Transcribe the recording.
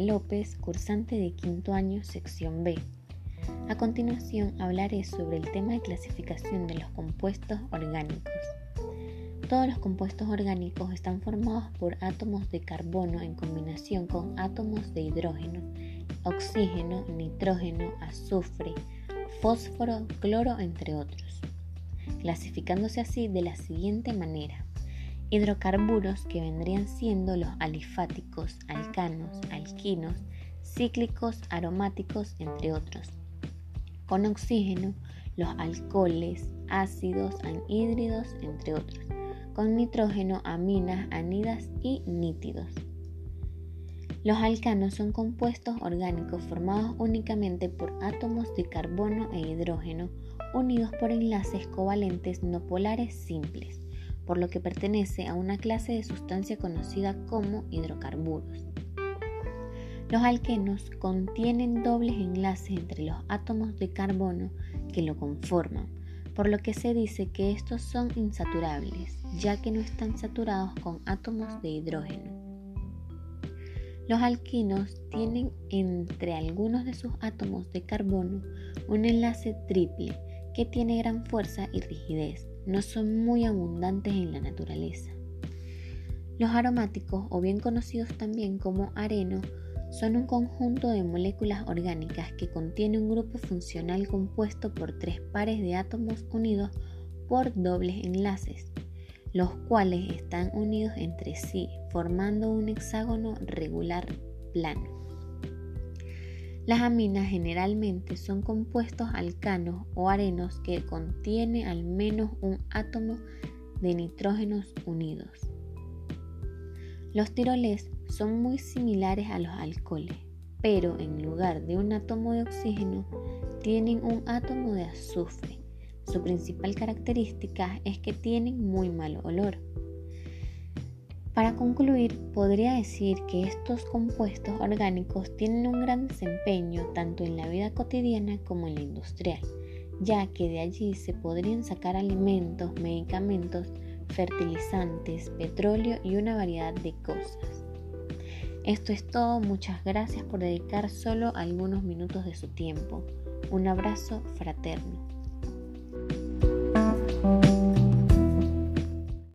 López, cursante de quinto año, sección B. A continuación hablaré sobre el tema de clasificación de los compuestos orgánicos. Todos los compuestos orgánicos están formados por átomos de carbono en combinación con átomos de hidrógeno, oxígeno, nitrógeno, azufre, fósforo, cloro, entre otros, clasificándose así de la siguiente manera. Hidrocarburos que vendrían siendo los alifáticos, alcanos, alquinos, cíclicos, aromáticos, entre otros. Con oxígeno, los alcoholes, ácidos, anhídridos, entre otros. Con nitrógeno, aminas, anidas y nítidos. Los alcanos son compuestos orgánicos formados únicamente por átomos de carbono e hidrógeno unidos por enlaces covalentes no polares simples por lo que pertenece a una clase de sustancia conocida como hidrocarburos. Los alquenos contienen dobles enlaces entre los átomos de carbono que lo conforman, por lo que se dice que estos son insaturables, ya que no están saturados con átomos de hidrógeno. Los alquinos tienen entre algunos de sus átomos de carbono un enlace triple que tiene gran fuerza y rigidez, no son muy abundantes en la naturaleza. Los aromáticos, o bien conocidos también como areno, son un conjunto de moléculas orgánicas que contiene un grupo funcional compuesto por tres pares de átomos unidos por dobles enlaces, los cuales están unidos entre sí formando un hexágono regular plano. Las aminas generalmente son compuestos alcanos o arenos que contienen al menos un átomo de nitrógenos unidos. Los tiroles son muy similares a los alcoholes, pero en lugar de un átomo de oxígeno tienen un átomo de azufre. Su principal característica es que tienen muy mal olor. Para concluir, podría decir que estos compuestos orgánicos tienen un gran desempeño tanto en la vida cotidiana como en la industrial, ya que de allí se podrían sacar alimentos, medicamentos, fertilizantes, petróleo y una variedad de cosas. Esto es todo, muchas gracias por dedicar solo algunos minutos de su tiempo. Un abrazo fraterno.